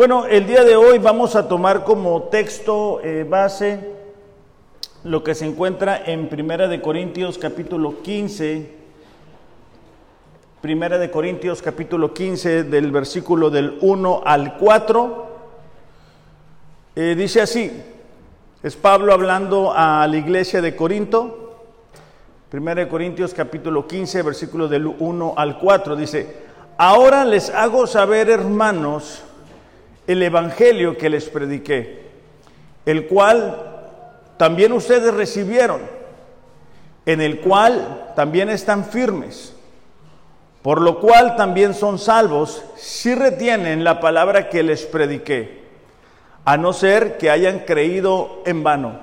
Bueno, el día de hoy vamos a tomar como texto eh, base lo que se encuentra en Primera de Corintios capítulo 15. Primera de Corintios capítulo 15 del versículo del 1 al 4. Eh, dice así, es Pablo hablando a la iglesia de Corinto. Primera de Corintios capítulo 15, versículo del 1 al 4. Dice, ahora les hago saber, hermanos, el Evangelio que les prediqué, el cual también ustedes recibieron, en el cual también están firmes, por lo cual también son salvos si retienen la palabra que les prediqué, a no ser que hayan creído en vano.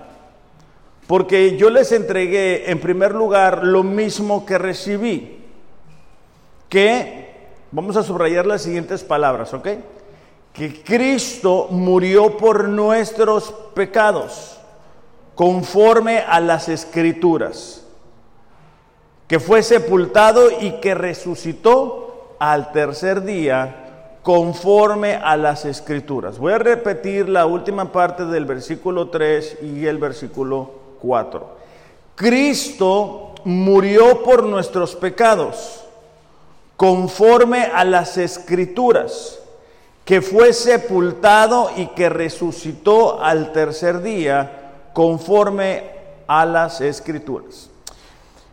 Porque yo les entregué en primer lugar lo mismo que recibí, que, vamos a subrayar las siguientes palabras, ¿ok? Que Cristo murió por nuestros pecados, conforme a las escrituras, que fue sepultado y que resucitó al tercer día, conforme a las escrituras. Voy a repetir la última parte del versículo 3 y el versículo 4. Cristo murió por nuestros pecados, conforme a las escrituras que fue sepultado y que resucitó al tercer día conforme a las escrituras.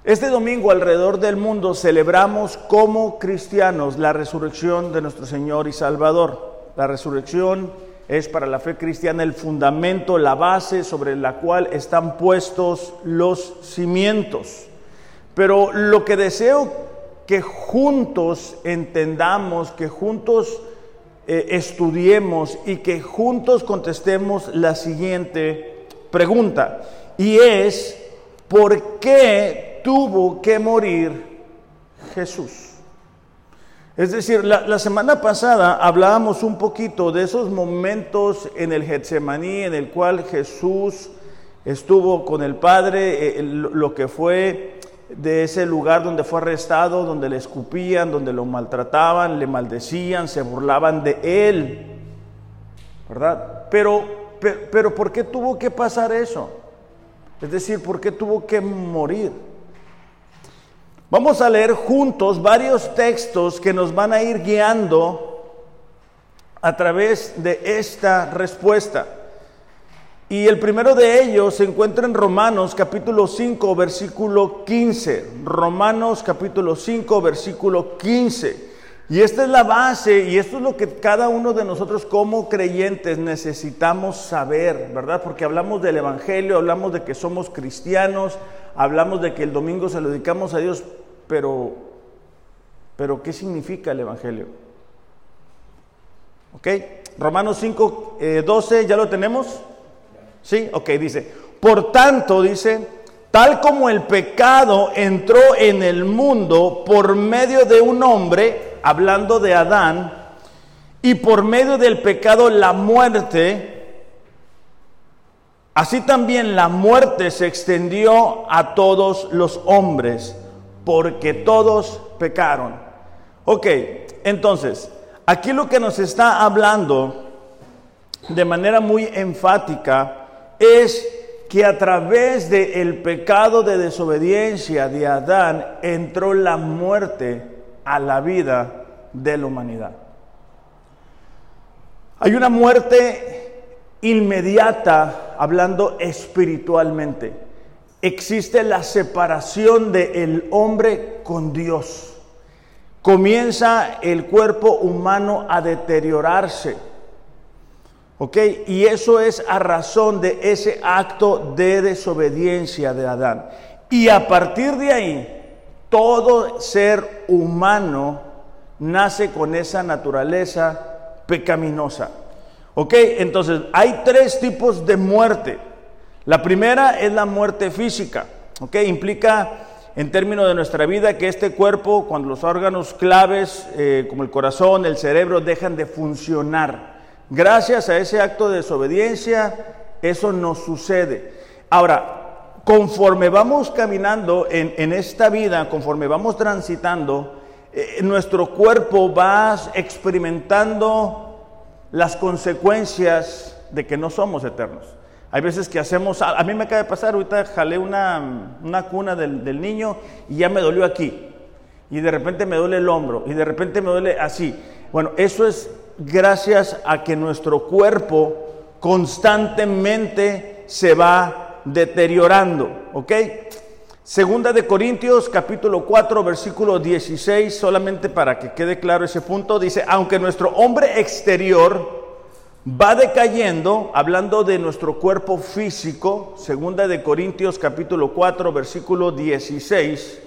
Este domingo alrededor del mundo celebramos como cristianos la resurrección de nuestro Señor y Salvador. La resurrección es para la fe cristiana el fundamento, la base sobre la cual están puestos los cimientos. Pero lo que deseo que juntos entendamos, que juntos eh, estudiemos y que juntos contestemos la siguiente pregunta. Y es, ¿por qué tuvo que morir Jesús? Es decir, la, semana pasada hablábamos un poquito de esos momentos en el Getsemaní en el cual Jesús estuvo con el Padre, eh, lo que fue de ese lugar donde fue arrestado, donde le escupían, donde lo maltrataban, le maldecían, se burlaban de él. ¿Verdad? Pero, pero, ¿por qué tuvo que pasar eso? Es decir, ¿por qué tuvo que morir? Vamos a leer juntos varios textos que nos van a ir guiando a través de esta respuesta. Y el primero de ellos se encuentra en Romanos capítulo 5, versículo 15. Romanos capítulo 5, versículo 15. Y esta es la base y esto es lo que cada uno de nosotros como creyentes necesitamos saber, ¿verdad? Porque hablamos del Evangelio, hablamos de que somos cristianos, hablamos de que el domingo se lo dedicamos a Dios, pero, pero ¿qué significa el Evangelio? ¿Ok? Romanos 5, 12, eh, ¿ya lo tenemos? ¿Sí? Ok, dice, por tanto, dice, tal como el pecado entró en el mundo por medio de un hombre, hablando de Adán, y por medio del pecado la muerte, así también la muerte se extendió a todos los hombres, porque todos pecaron. Ok, entonces, aquí lo que nos está hablando de manera muy enfática, es que a través del pecado de desobediencia de Adán entró la muerte a la vida de la humanidad. Hay una muerte inmediata hablando espiritualmente. Existe la separación del hombre con Dios. Comienza el cuerpo humano a deteriorarse ¿Ok? Y eso es a razón de ese acto de desobediencia de Adán. Y a partir de ahí, todo ser humano nace con esa naturaleza pecaminosa. ¿Ok? Entonces, hay tres tipos de muerte. La primera es la muerte física. ¿Ok? Implica en términos de nuestra vida que este cuerpo, cuando los órganos claves, eh, como el corazón, el cerebro, dejan de funcionar. Gracias a ese acto de desobediencia, eso nos sucede. Ahora, conforme vamos caminando en, esta vida, conforme vamos transitando, eh, nuestro cuerpo va experimentando las consecuencias de que no somos eternos. Hay veces que hacemos, a mí me acaba de pasar, ahorita jalé una, una cuna del, del niño y ya me dolió aquí. Y de repente me duele el hombro y de repente me duele así. Bueno, eso es gracias a que nuestro cuerpo constantemente se va deteriorando, ¿ok? Segunda de Corintios capítulo 4 versículo 16, solamente para que quede claro ese punto, dice, aunque nuestro hombre exterior va decayendo, hablando de nuestro cuerpo físico, segunda de Corintios capítulo 4 versículo 16,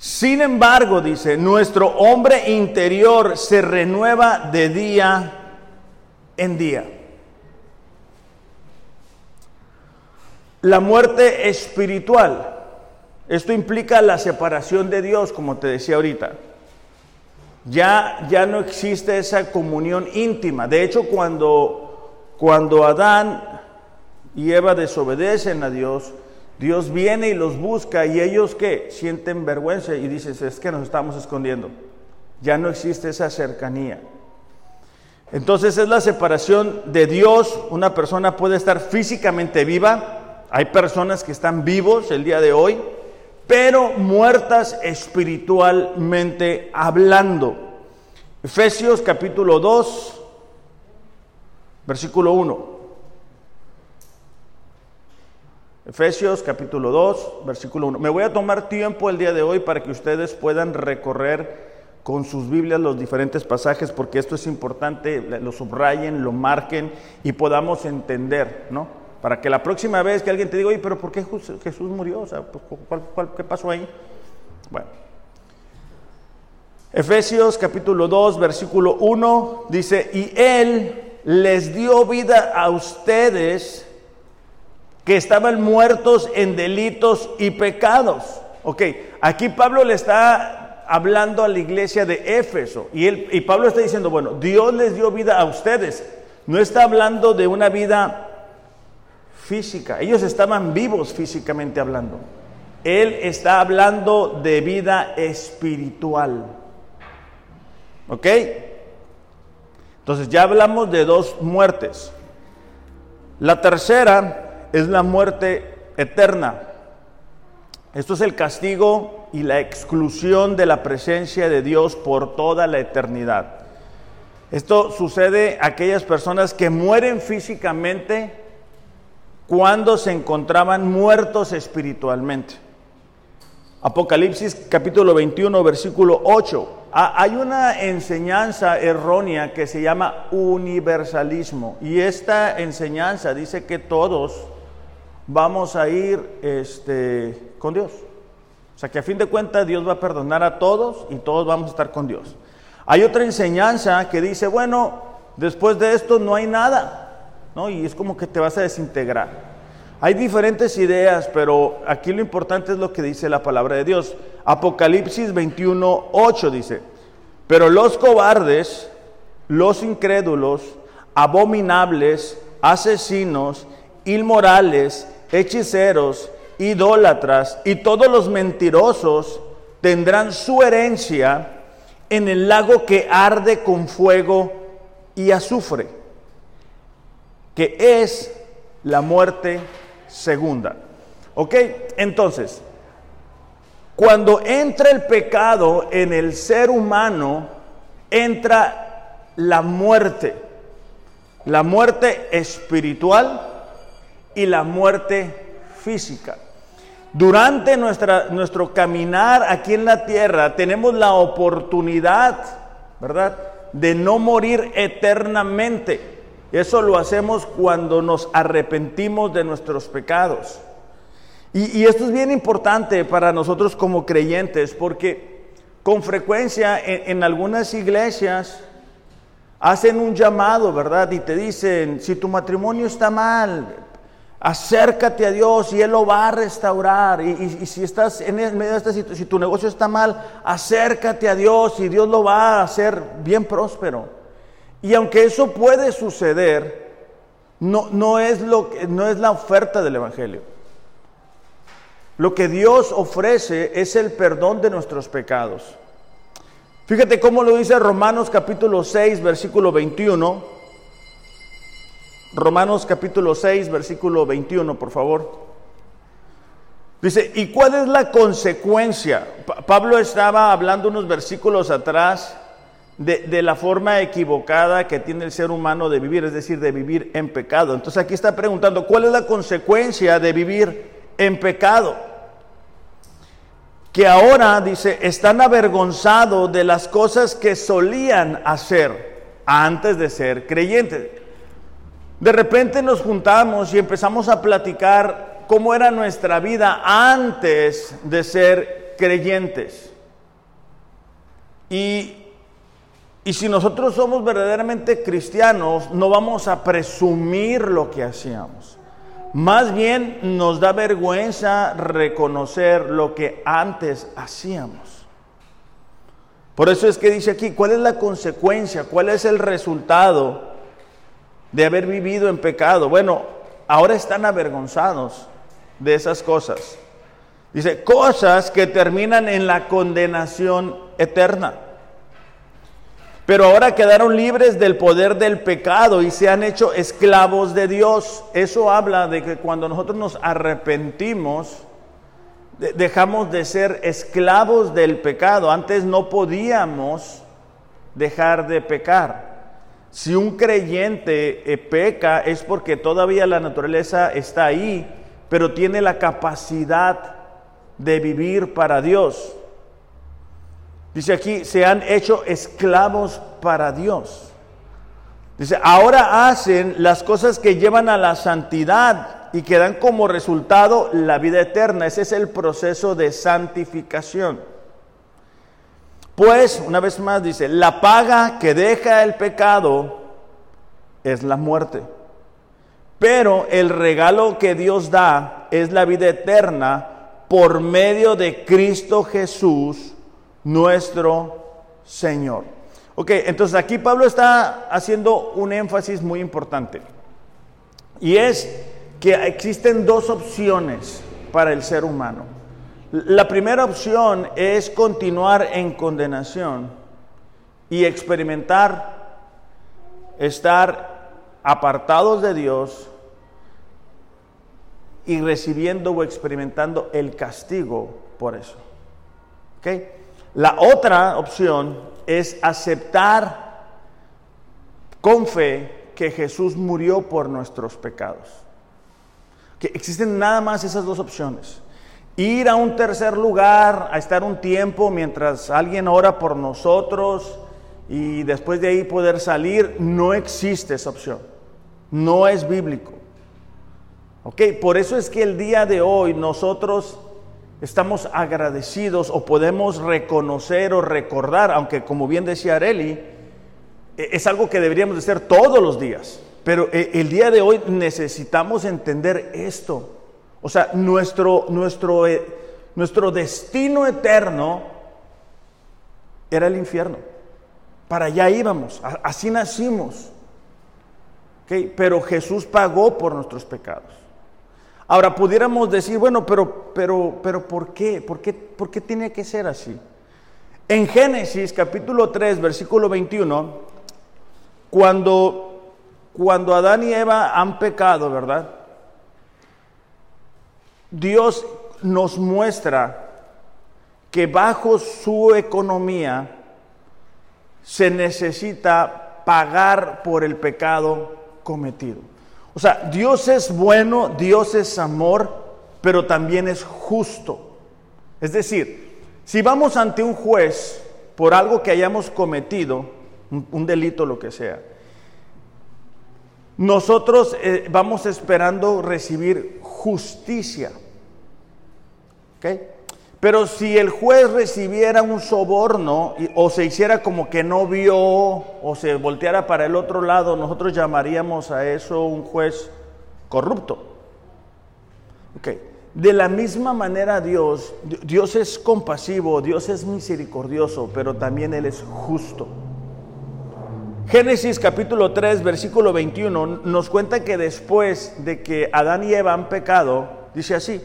sin embargo, dice, nuestro hombre interior se renueva de día en día. La muerte espiritual esto implica la separación de Dios, como te decía ahorita. Ya, ya no existe esa comunión íntima. De hecho, cuando, cuando Adán y Eva desobedecen a Dios, Dios viene y los busca y ellos que sienten vergüenza y dicen, es que nos estamos escondiendo. Ya no existe esa cercanía. Entonces es la separación de Dios. Una persona puede estar físicamente viva. Hay personas que están vivos el día de hoy, pero muertas espiritualmente hablando. Efesios capítulo 2, versículo 1. Efesios capítulo 2, versículo 1. Me voy a tomar tiempo el día de hoy para que ustedes puedan recorrer con sus Biblias los diferentes pasajes, porque esto es importante, lo subrayen, lo marquen y podamos entender, ¿no? Para que la próxima vez que alguien te diga, oye, pero ¿por qué Jesús murió? O sea, pues, qué pasó ahí? Bueno. Efesios capítulo 2, versículo 1 dice, y Él les dio vida a ustedes que estaban muertos en delitos y pecados. Ok, aquí Pablo le está hablando a la iglesia de Éfeso y, él, y Pablo está diciendo, bueno, Dios les dio vida a ustedes. No está hablando de una vida física. Ellos estaban vivos físicamente hablando. Él está hablando de vida espiritual. ¿Ok? Entonces ya hablamos de dos muertes. La tercera es la muerte eterna. Esto es el castigo y la exclusión de la presencia de Dios por toda la eternidad. Esto sucede a aquellas personas que mueren físicamente cuando se encontraban muertos espiritualmente. Apocalipsis capítulo 21, versículo 8. Ah, hay una enseñanza errónea que se llama universalismo y esta enseñanza dice que todos vamos a ir este, con Dios. O sea que a fin de cuentas Dios va a perdonar a todos y todos vamos a estar con Dios. Hay otra enseñanza que dice, bueno, después de esto no hay nada. ¿no? Y es como que te vas a desintegrar. Hay diferentes ideas, pero aquí lo importante es lo que dice la palabra de Dios. Apocalipsis 21, 8 dice, pero los cobardes, los incrédulos, abominables, asesinos, inmorales, hechiceros, idólatras y todos los mentirosos tendrán su herencia en el lago que arde con fuego y azufre que es la muerte segunda. ¿Ok? Entonces, cuando entra el pecado en el ser humano, entra la muerte. La muerte espiritual y la muerte física. Durante nuestra, nuestro caminar aquí en la tierra tenemos la oportunidad, ¿verdad?, de no morir eternamente. Eso lo hacemos cuando nos arrepentimos de nuestros pecados. Y, esto es bien importante para nosotros como creyentes porque con frecuencia en, algunas iglesias hacen un llamado, ¿verdad? Y te dicen, si tu matrimonio está mal, acércate a Dios y Él lo va a restaurar. Y, si estás en medio de esta situación, si tu negocio está mal, acércate a Dios y Dios lo va a hacer bien próspero. Y aunque eso puede suceder, no, es no es la oferta del Evangelio. Lo que Dios ofrece es el perdón de nuestros pecados. Fíjate cómo lo dice Romanos capítulo 6, versículo 21. Romanos capítulo 6, versículo 21, por favor. Dice, ¿y cuál es la consecuencia? Pablo estaba hablando unos versículos atrás de, de, la forma equivocada que tiene el ser humano de vivir, es decir, de vivir en pecado. Entonces aquí está preguntando, ¿cuál es la consecuencia de vivir en pecado? Que ahora, dice, están avergonzados de las cosas que solían hacer antes de ser creyentes. De repente nos juntamos y empezamos a platicar cómo era nuestra vida antes de ser creyentes. Y, y si nosotros somos verdaderamente cristianos, no vamos a presumir lo que hacíamos. Más bien nos da vergüenza reconocer lo que antes hacíamos. Por eso es que dice aquí, ¿cuál es la consecuencia? ¿Cuál es el resultado de haber vivido en pecado? Bueno, ahora están avergonzados de esas cosas. Dice, cosas que terminan en la condenación eterna. Pero ahora quedaron libres del poder del pecado y se han hecho esclavos de Dios. Eso habla de que cuando nosotros nos arrepentimos, dejamos de ser esclavos del pecado. Antes no podíamos dejar de pecar. Si un creyente eh, peca es porque todavía la naturaleza está ahí pero tiene la capacidad de vivir para Dios. Dice aquí, se han hecho esclavos para Dios. Dice, ahora hacen las cosas que llevan a la santidad y que dan como resultado la vida eterna. Ese es el proceso de santificación. Pues, una vez más dice, la paga que deja el pecado es la muerte. Pero el regalo que Dios da es la vida eterna por medio de Cristo Jesús, nuestro Señor. Ok, entonces aquí Pablo está haciendo un énfasis muy importante. Y es que existen dos opciones para el ser humano. La primera opción es continuar en condenación y experimentar estar apartados de Dios y recibiendo o experimentando el castigo por eso. ¿Okay? La otra opción es aceptar con fe que Jesús murió por nuestros pecados. Que existen nada más esas dos opciones. Ir a un tercer lugar, a estar un tiempo mientras alguien ora por nosotros y después de ahí poder salir, no existe esa opción. No es bíblico. ¿Ok? Por eso es que el día de hoy nosotros estamos agradecidos o podemos reconocer o recordar, aunque como bien decía Areli, e, es algo que deberíamos de hacer todos los días. Pero e, el día de hoy necesitamos entender esto. O sea, nuestro, nuestro, e, nuestro destino eterno era el infierno. Para allá íbamos, así nacimos. ¿Okay? Pero Jesús pagó por nuestros pecados. Ahora pudiéramos decir, bueno, pero, pero, pero ¿por qué? ¿Por qué, por qué tiene que ser así? En Génesis capítulo 3, versículo 21, cuando, cuando Adán y Eva han pecado, ¿verdad? Dios nos muestra que bajo su economía se necesita pagar por el pecado cometido. O sea, Dios es bueno, Dios es amor, pero también es justo. Es decir, si vamos ante un juez por algo que hayamos cometido, un, delito, lo que sea, nosotros eh, vamos esperando recibir justicia. Pero si el juez recibiera un soborno o se hiciera como que no vio o se volteara para el otro lado, nosotros llamaríamos a eso un juez corrupto. De la misma manera Dios, Dios es compasivo, Dios es misericordioso, pero también Él es justo. Génesis capítulo 3, versículo 21 nos cuenta que después de que Adán y Eva han pecado, dice así,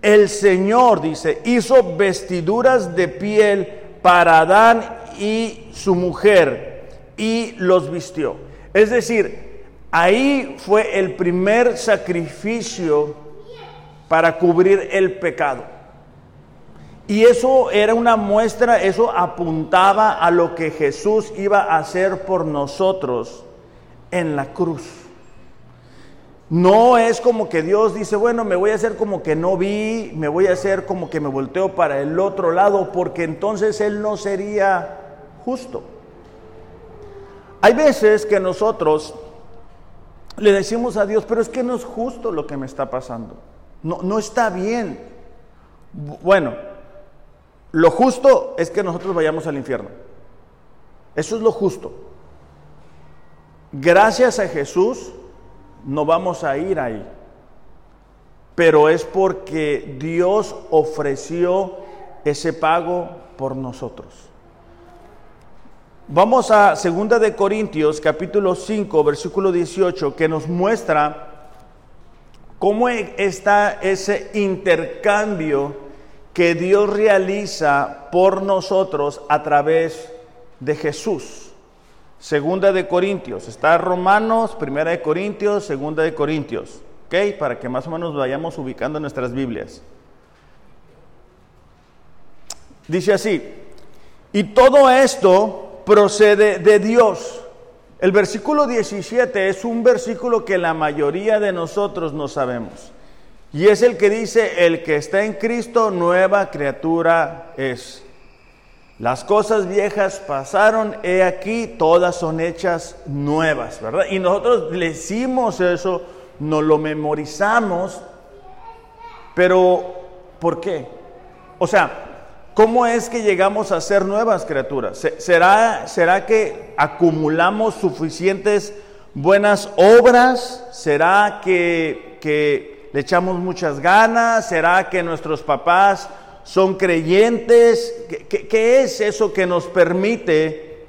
el Señor, dice, hizo vestiduras de piel para Adán y su mujer y los vistió. Es decir, Ahí fue el primer sacrificio para cubrir el pecado. Y eso era una muestra, eso apuntaba a lo que Jesús iba a hacer por nosotros en la cruz. No es como que Dios dice, bueno, me voy a hacer como que no vi, me voy a hacer como que me volteo para el otro lado, porque entonces Él no sería justo. Hay veces que nosotros le decimos a Dios, pero es que no es justo lo que me está pasando. No, no está bien. Bueno, lo justo es que nosotros vayamos al infierno. Eso es lo justo. Gracias a Jesús no vamos a ir ahí. Pero es porque Dios ofreció ese pago por nosotros. Vamos a 2 de Corintios capítulo 5 versículo 18 que nos muestra cómo está ese intercambio que Dios realiza por nosotros a través de Jesús. Segunda de Corintios, está Romanos, Primera de Corintios, Segunda de Corintios, ¿ok? Para que más o menos vayamos ubicando nuestras Biblias. Dice así, y todo esto procede de Dios. El versículo 17 es un versículo que la mayoría de nosotros no sabemos. Y es el que dice, el que está en Cristo, nueva criatura es. Las cosas viejas pasaron, he aquí, todas son hechas nuevas, ¿verdad? Y nosotros decimos eso, nos lo memorizamos, pero ¿por qué? O sea, ¿Cómo es que llegamos a ser nuevas criaturas? ¿Será, será que acumulamos suficientes buenas obras? ¿Será que le echamos muchas ganas? ¿Será que nuestros papás son creyentes? ¿Qué, es eso que nos permite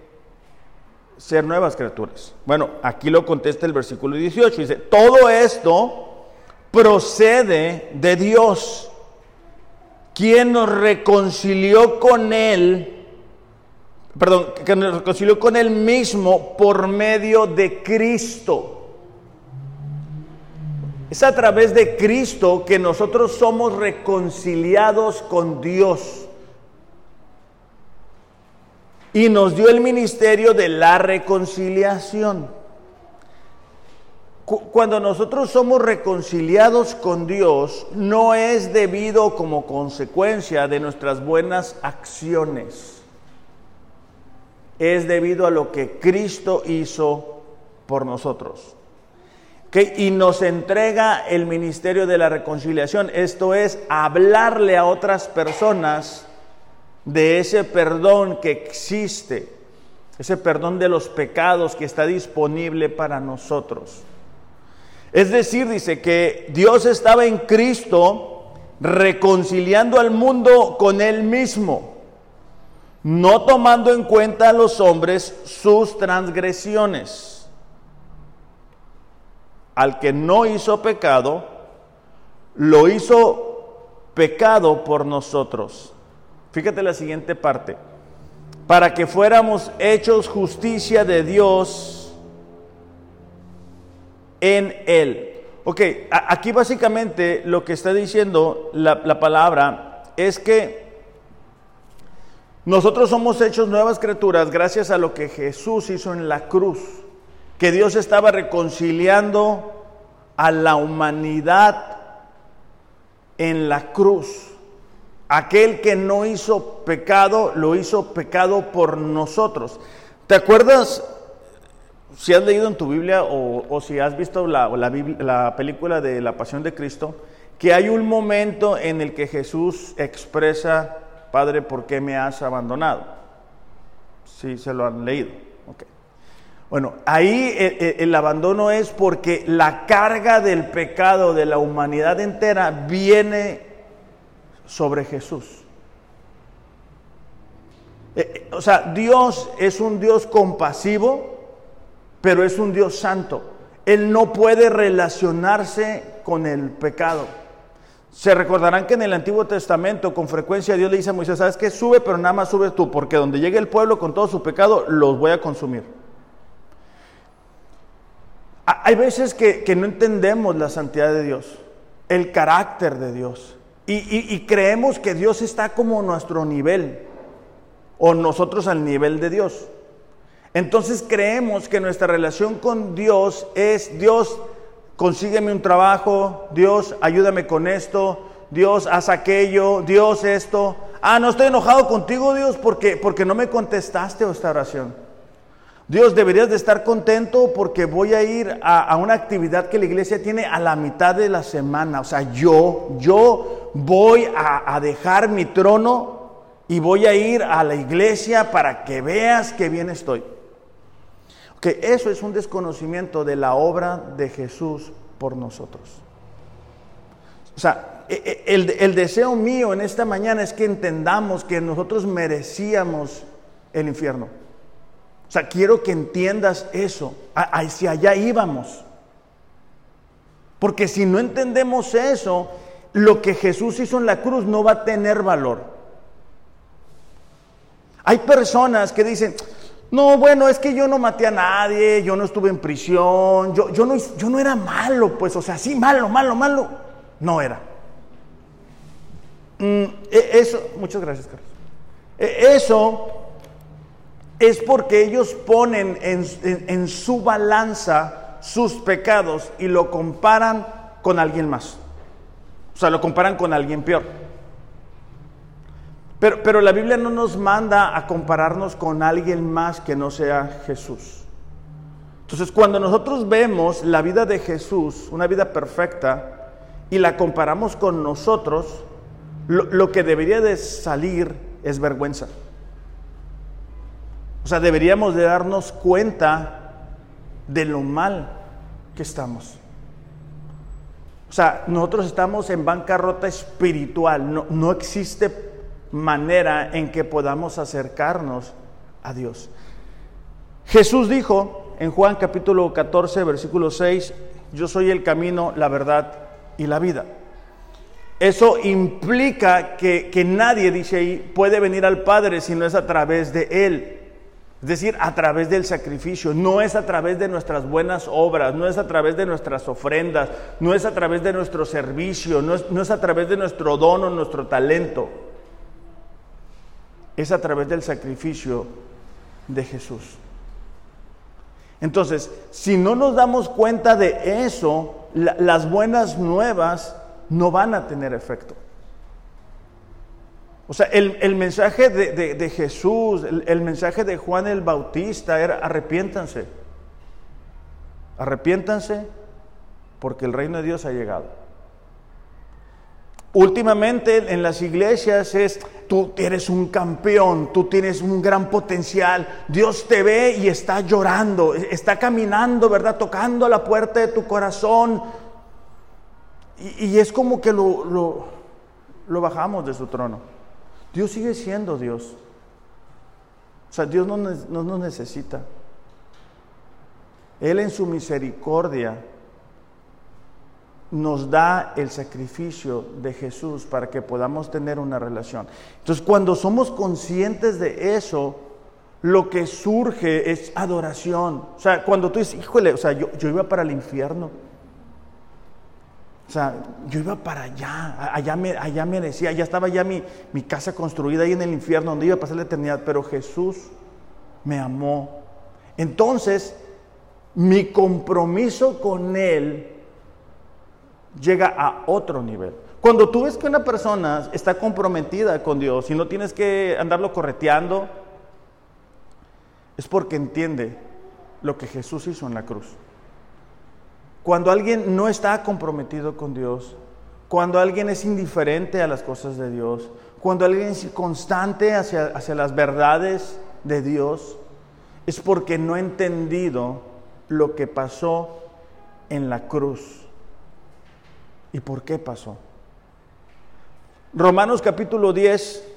ser nuevas criaturas? Bueno, aquí lo contesta el versículo 18. Dice, todo esto procede de Dios quien nos reconcilió con Él, perdón, que nos reconcilió con Él mismo por medio de Cristo. Es a través de Cristo que nosotros somos reconciliados con Dios. Y nos dio el ministerio de la reconciliación. Cuando nosotros somos reconciliados con Dios, no es debido como consecuencia de nuestras buenas acciones. Es debido a lo que Cristo hizo por nosotros. Y nos entrega el ministerio de la reconciliación. Esto es hablarle a otras personas de ese perdón que existe, ese perdón de los pecados que está disponible para nosotros. Es decir, dice que Dios estaba en Cristo reconciliando al mundo con Él mismo, no tomando en cuenta a los hombres sus transgresiones. Al que no hizo pecado, lo hizo pecado por nosotros. Fíjate la siguiente parte. Para que fuéramos hechos justicia de Dios en Él. Ok, aquí básicamente lo que está diciendo la, palabra es que nosotros somos hechos nuevas criaturas gracias a lo que Jesús hizo en la cruz, que Dios estaba reconciliando a la humanidad en la cruz. Aquel que no hizo pecado, lo hizo pecado por nosotros. ¿Te acuerdas si has leído en tu Biblia o, si has visto la, la, película de la Pasión de Cristo, que hay un momento en el que Jesús expresa, Padre, ¿por qué me has abandonado? Sí, se lo han leído. Bueno, ahí el, el abandono es porque la carga del pecado de la humanidad entera viene sobre Jesús. Eh, eh, o sea, Dios es un Dios compasivo, pero es un Dios santo. Él no puede relacionarse con el pecado. Se recordarán que en el Antiguo Testamento con frecuencia Dios le dice a Moisés, ¿sabes qué? Sube, pero nada más sube tú, porque donde llegue el pueblo con todo su pecado, los voy a consumir. Hay veces que, no entendemos la santidad de Dios, el carácter de Dios, y, creemos que Dios está como nuestro nivel, o nosotros al nivel de Dios. Entonces creemos que nuestra relación con Dios es Dios, consígueme un trabajo, Dios, ayúdame con esto, Dios, haz aquello, Dios esto. Ah, no estoy enojado contigo, Dios, porque, porque no me contestaste esta oración. Dios, deberías de estar contento porque voy a ir a, una actividad que la iglesia tiene a la mitad de la semana. O sea, yo, yo voy a, a dejar mi trono y voy a ir a la iglesia para que veas que bien estoy. Que eso es un desconocimiento de la obra de Jesús por nosotros. O sea, e, e, el, el, deseo mío en esta mañana es que entendamos que nosotros merecíamos el infierno. O sea, quiero que entiendas eso, hacia allá íbamos. Porque si no entendemos eso, lo que Jesús hizo en la cruz no va a tener valor. Hay personas que dicen, no, bueno, es que yo no maté a nadie, yo no estuve en prisión, yo, yo, no, yo no era malo, pues, o sea, sí, malo, malo, malo, no era. Mm, e, eso, muchas gracias, Carlos. E, eso es porque ellos ponen en, su balanza sus pecados y lo comparan con alguien más. O sea, lo comparan con alguien peor. Pero, la Biblia no nos manda a compararnos con alguien más que no sea Jesús. Entonces, cuando nosotros vemos la vida de Jesús, una vida perfecta, y la comparamos con nosotros, lo, que debería de salir es vergüenza. O sea, deberíamos de darnos cuenta de lo mal que estamos. O sea, nosotros estamos en bancarrota espiritual, no, no existe manera en que podamos acercarnos a Dios. Jesús dijo en Juan capítulo 14, versículo 6, yo soy el camino, la verdad y la vida. Eso implica que, que nadie, dice ahí, puede venir al Padre si no es a través de Él. Es decir, a través del sacrificio, no es a través de nuestras buenas obras, no es a través de nuestras ofrendas, no es a través de nuestro servicio, no es, a través de nuestro don o nuestro talento es a través del sacrificio de Jesús. Entonces, si no nos damos cuenta de eso, las buenas nuevas no van a tener efecto. O sea, el, mensaje de, Jesús, el, el, mensaje de Juan el Bautista era arrepiéntanse. Arrepiéntanse porque el reino de Dios ha llegado. Últimamente en las iglesias es, tú eres un campeón, tú tienes un gran potencial, Dios te ve y está llorando, está caminando, ¿verdad? Tocando la puerta de tu corazón. Y, es como que lo, lo, bajamos de su trono. Dios sigue siendo Dios. O sea, Dios no, no nos necesita. Él en su misericordia nos da el sacrificio de Jesús para que podamos tener una relación. Entonces, cuando somos conscientes de eso, lo que surge es adoración. O sea, cuando tú dices, híjole, o sea, yo, iba para el infierno. O sea, yo iba para allá, allá me, allá me decía, ya estaba ya mi, mi casa construida ahí en el infierno, donde iba a pasar la eternidad, pero Jesús me amó. Entonces, mi compromiso con Él llega a otro nivel. Cuando tú ves que una persona está comprometida con Dios y no tienes que andarlo correteando, es porque entiende lo que Jesús hizo en la cruz. Cuando alguien no está comprometido con Dios, cuando alguien es indiferente a las cosas de Dios, cuando alguien es constante hacia, hacia las verdades de Dios, es porque no ha entendido lo que pasó en la cruz ¿Y por qué pasó? Romanos capítulo 10,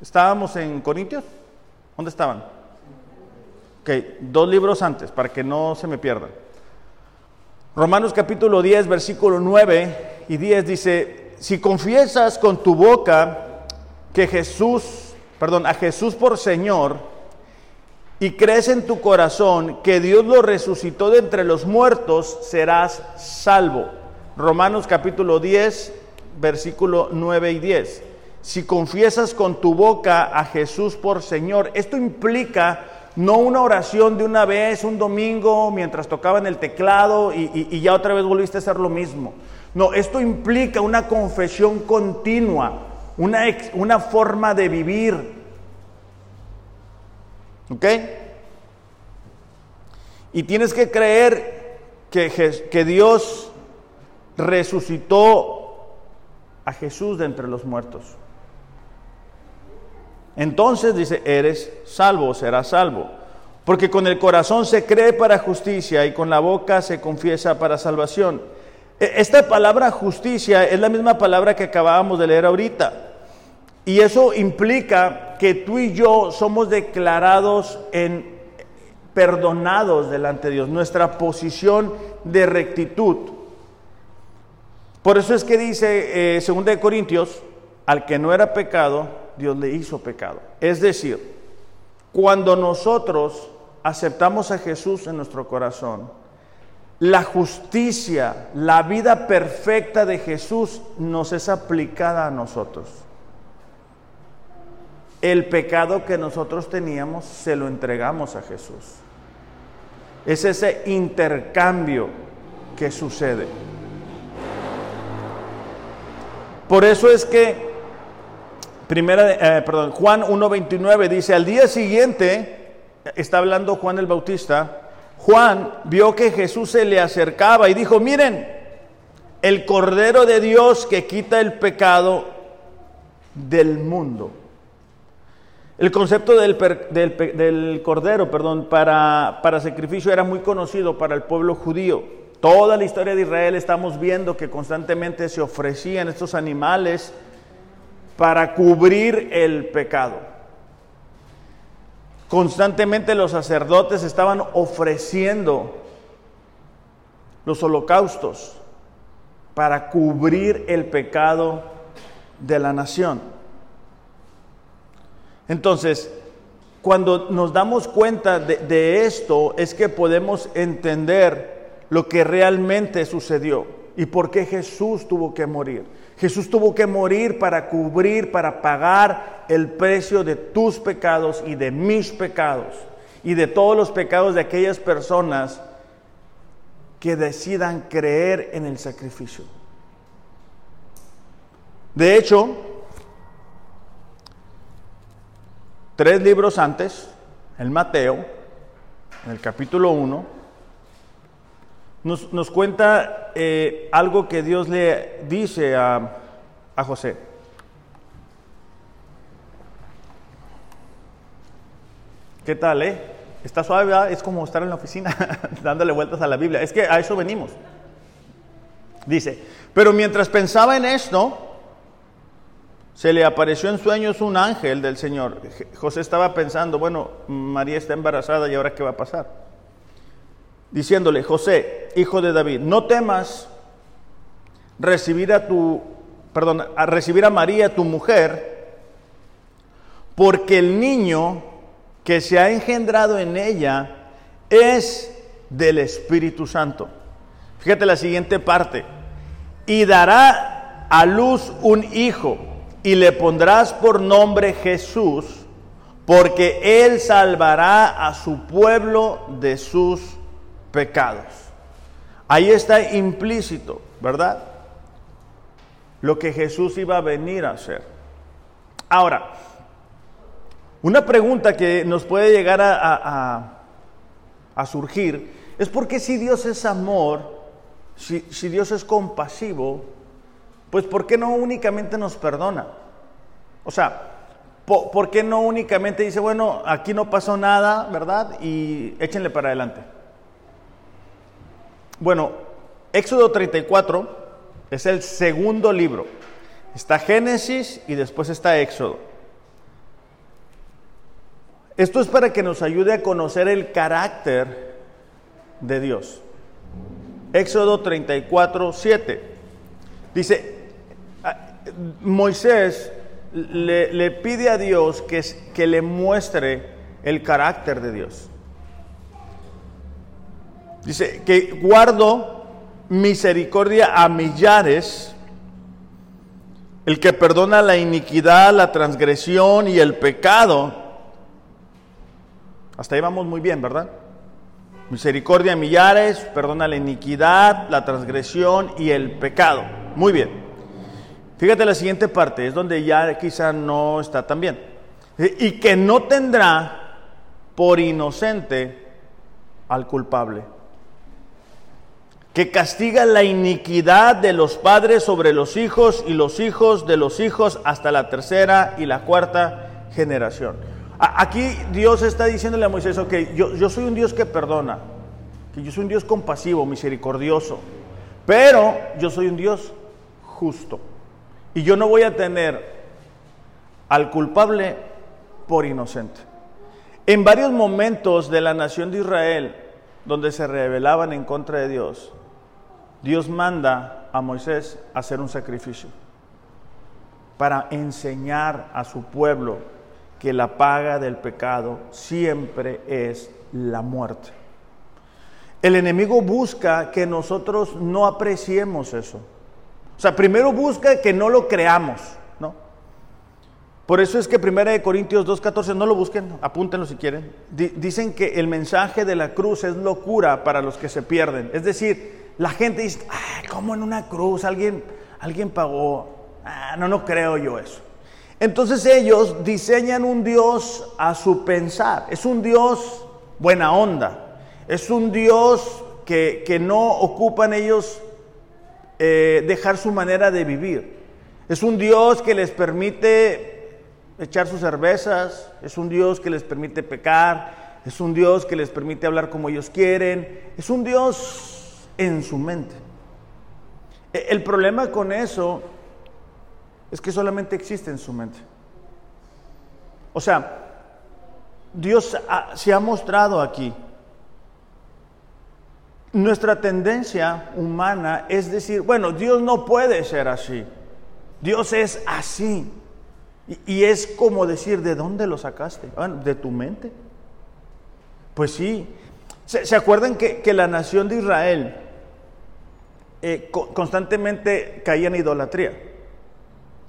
¿estábamos en Corintios? ¿Dónde estaban? Ok, dos libros antes, para que no se me pierdan. Romanos capítulo 10, versículo 9 y 10 dice, si confiesas con tu boca que Jesús, perdón, a Jesús por Señor, y crees en tu corazón que Dios lo resucitó de entre los muertos, serás salvo. Romanos capítulo 10, versículo 9 y 10. Si confiesas con tu boca a Jesús por Señor, esto implica no una oración de una vez, un domingo, mientras tocaban el teclado y, ya otra vez volviste a hacer lo mismo. No, esto implica una confesión continua, una, una forma de vivir. ¿Ok? Y tienes que creer que, que Dios resucitó a Jesús de entre los muertos. Entonces dice, eres salvo, serás salvo. Porque con el corazón se cree para justicia y con la boca se confiesa para salvación. E, esta palabra justicia es la misma palabra que acabábamos de leer ahorita. Y eso implica que tú y yo somos declarados en perdonados delante de Dios, nuestra posición de rectitud. Por eso es que dice eh, 2 de Corintios, al que no era pecado, Dios le hizo pecado. Es decir, cuando nosotros aceptamos a Jesús en nuestro corazón, la justicia, la vida perfecta de Jesús nos es aplicada a nosotros. El pecado que nosotros teníamos se lo entregamos a Jesús. Es ese intercambio que sucede. Por eso es que primera, eh, perdón, Juan 1.29 dice, al día siguiente, está hablando Juan el Bautista, Juan vio que Jesús se le acercaba y dijo, miren, el Cordero de Dios que quita el pecado del mundo. El concepto del, cordero perdón, para, para sacrificio era muy conocido para el pueblo judío. Toda la historia de Israel estamos viendo que constantemente se ofrecían estos animales para cubrir el pecado. Constantemente los sacerdotes estaban ofreciendo los holocaustos para cubrir el pecado de la nación. Entonces, cuando nos damos cuenta de, esto es que podemos entender lo que realmente sucedió y por qué Jesús tuvo que morir. Jesús tuvo que morir para cubrir, para pagar el precio de tus pecados y de mis pecados y de todos los pecados de aquellas personas que decidan creer en el sacrificio. De hecho, Tres libros antes, el Mateo, en el capítulo 1, nos, cuenta eh, algo que Dios le dice a, a José. ¿Qué tal, eh? Está suave, es como estar en la oficina dándole vueltas a la Biblia. Es que a eso venimos. Dice, pero mientras pensaba en esto, se le apareció en sueños un ángel del Señor. José estaba pensando, bueno, María está embarazada y ahora qué va a pasar. Diciéndole, José, hijo de David, no temas recibir a tu, perdón, a recibir a María, tu mujer, porque el niño que se ha engendrado en ella es del Espíritu Santo. Fíjate la siguiente parte. Y dará a luz un hijo y le pondrás por nombre Jesús, porque él salvará a su pueblo de sus pecados. Ahí está implícito, ¿verdad? Lo que Jesús iba a venir a hacer. Ahora, una pregunta que nos puede llegar a, surgir es por qué si Dios es amor, si, si Dios es compasivo, pues ¿por qué no únicamente nos perdona? O sea, ¿por, qué no únicamente dice, bueno, aquí no pasó nada, ¿verdad? Y échenle para adelante. Bueno, Éxodo 34 es el segundo libro. Está Génesis y después está Éxodo. Esto es para que nos ayude a conocer el carácter de Dios. Éxodo 34, 7. Dice, Moisés le, pide a Dios que, que le muestre el carácter de Dios. Dice que guardo misericordia a millares, el que perdona la iniquidad, la transgresión y el pecado. Hasta ahí vamos muy bien, ¿verdad? Misericordia a millares, perdona la iniquidad, la transgresión y el pecado. Muy bien. Fíjate la siguiente parte, es donde ya quizá no está tan bien. Y que no tendrá por inocente al culpable que castiga la iniquidad de los padres sobre los hijos y los hijos de los hijos hasta la tercera y la cuarta generación. Aquí Dios está diciéndole a Moisés, ok, yo, soy un Dios que perdona, que yo soy un Dios compasivo, misericordioso, pero yo soy un Dios justo. Y yo no voy a tener al culpable por inocente. En varios momentos de la nación de Israel, donde se rebelaban en contra de Dios, Dios manda a Moisés a hacer un sacrificio para enseñar a su pueblo que la paga del pecado siempre es la muerte. El enemigo busca que nosotros no apreciemos eso. O sea, primero busca que no lo creamos, ¿no? Por eso es que 1 Corintios 2.14, no lo busquen, apúntenlo si quieren. dicen que el mensaje de la cruz es locura para los que se pierden. Es decir, la gente dice, ¿cómo en una cruz alguien, alguien pagó? Ah, no, no creo yo eso. Entonces ellos diseñan un Dios a su pensar. Es un Dios buena onda. Es un Dios que, no ocupan ellos eh, dejar su manera de vivir. Es un Dios que les permite echar sus cervezas. Es un Dios que les permite pecar. Es un Dios que les permite hablar como ellos quieren. Es un Dios en su mente. E, el problema con eso es que solamente existe en su mente. O sea, Dios se ha mostrado aquí. Nuestra tendencia humana es decir, bueno, Dios no puede ser así. Dios es así. Y, es como decir, ¿de dónde lo sacaste? Bueno, ¿De tu mente? Pues sí. ¿Se, acuerdan que, que la nación de Israel eh, constantemente caían en idolatría.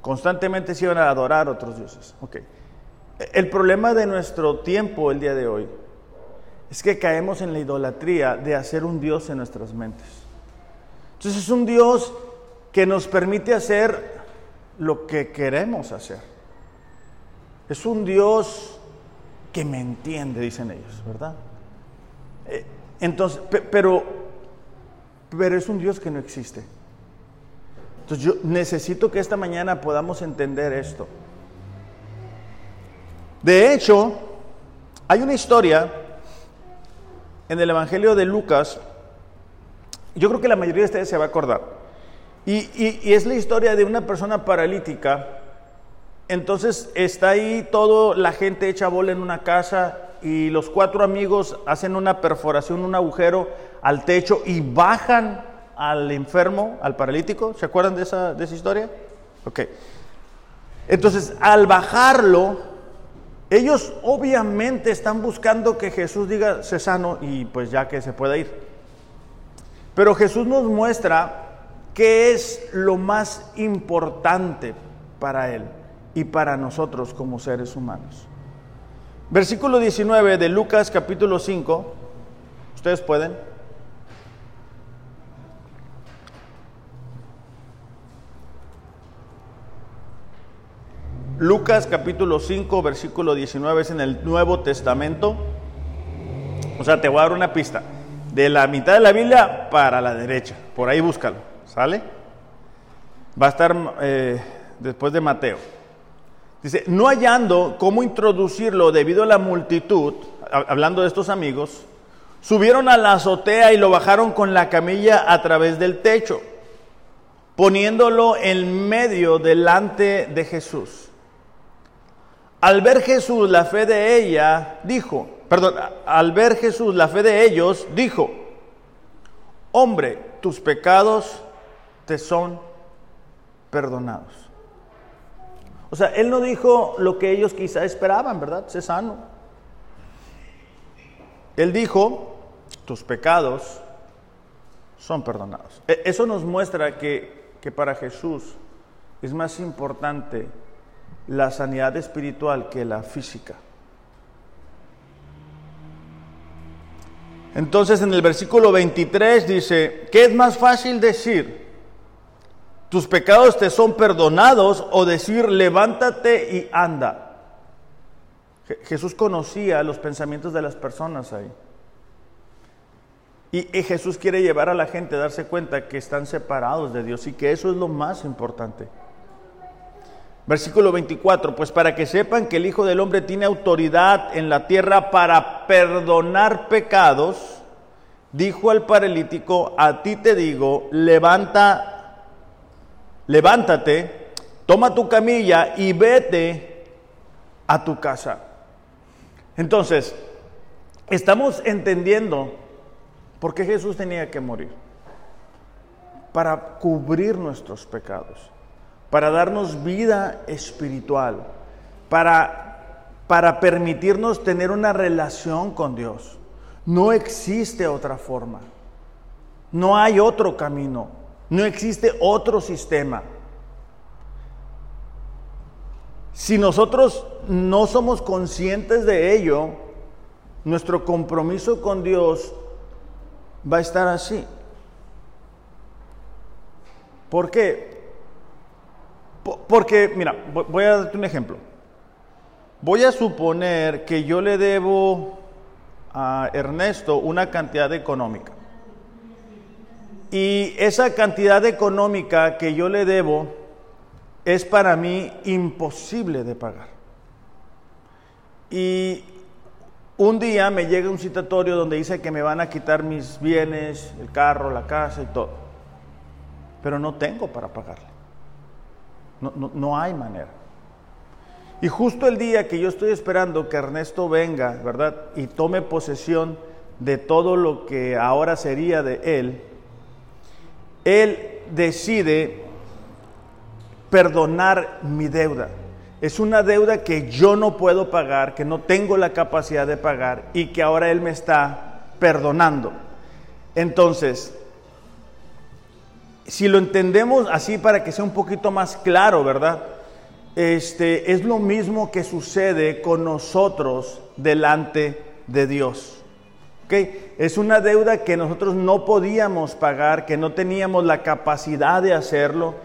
Constantemente se iban a adorar a otros dioses. Okay. El problema de nuestro tiempo el día de hoy es que caemos en la idolatría de hacer un Dios en nuestras mentes. Entonces es un Dios que nos permite hacer lo que queremos hacer. Es un Dios que me entiende, dicen ellos, ¿verdad? Eh, entonces, pero pero es un Dios que no existe. Entonces yo necesito que esta mañana podamos entender esto. De hecho, hay una historia en el Evangelio de Lucas, yo creo que la mayoría de ustedes se va a acordar, y, y es la historia de una persona paralítica. Entonces está ahí todo, la gente echa bola en una casa y los cuatro amigos hacen una perforación, un agujero al techo y bajan al enfermo, al paralítico. ¿Se acuerdan de esa, de esa historia? Ok. Entonces, al bajarlo, ellos obviamente están buscando que Jesús diga, se sano y pues ya que se pueda ir. Pero Jesús nos muestra qué es lo más importante para Él y para nosotros como seres humanos. Versículo 19 de Lucas capítulo 5. ¿Ustedes pueden? Lucas capítulo 5, versículo 19 es en el Nuevo Testamento. O sea, te voy a dar una pista. De la mitad de la Biblia para la derecha. Por ahí búscalo. ¿Sale? Va a estar eh, después de Mateo. Dice, no hallando cómo introducirlo debido a la multitud, hablando de estos amigos, subieron a la azotea y lo bajaron con la camilla a través del techo, poniéndolo en medio delante de Jesús. Al ver Jesús la fe de ella, dijo, perdón, al ver Jesús la fe de ellos, dijo, hombre, tus pecados te son perdonados. O sea, él no dijo lo que ellos quizá esperaban, ¿verdad? Sé sano. Él dijo, tus pecados son perdonados. E, eso nos muestra que, que para Jesús es más importante la sanidad espiritual que la física. Entonces en el versículo 23 dice, ¿qué es más fácil decir? ¿Tus pecados te son perdonados o decir, levántate y anda? Jesús conocía los pensamientos de las personas ahí. Y, Jesús quiere llevar a la gente a darse cuenta que están separados de Dios y que eso es lo más importante. Versículo 24, pues para que sepan que el Hijo del Hombre tiene autoridad en la tierra para perdonar pecados, dijo al paralítico, a ti te digo, levanta, levántate, toma tu camilla y vete a tu casa. Entonces, estamos entendiendo por qué Jesús tenía que morir. Para cubrir nuestros pecados, para darnos vida espiritual, para, para permitirnos tener una relación con Dios. No existe otra forma. No hay otro camino. No existe otro sistema. Si nosotros no somos conscientes de ello, nuestro compromiso con Dios va a estar así. ¿Por qué? Porque, mira, voy a darte un ejemplo. Voy a suponer que yo le debo a Ernesto una cantidad económica. Y esa cantidad económica que yo le debo es para mí imposible de pagar. Y un día me llega un citatorio donde dice que me van a quitar mis bienes, el carro, la casa y todo. Pero no tengo para pagarle. No, no, hay manera. Y justo el día que yo estoy esperando que Ernesto venga, ¿verdad? Y tome posesión de todo lo que ahora sería de él, él decide perdonar mi deuda. Es una deuda que yo no puedo pagar, que no tengo la capacidad de pagar y que ahora Él me está perdonando. Entonces, si lo entendemos así para que sea un poquito más claro, ¿verdad? Este, es lo mismo que sucede con nosotros delante de Dios. Es una deuda que nosotros no podíamos pagar, que no teníamos la capacidad de hacerlo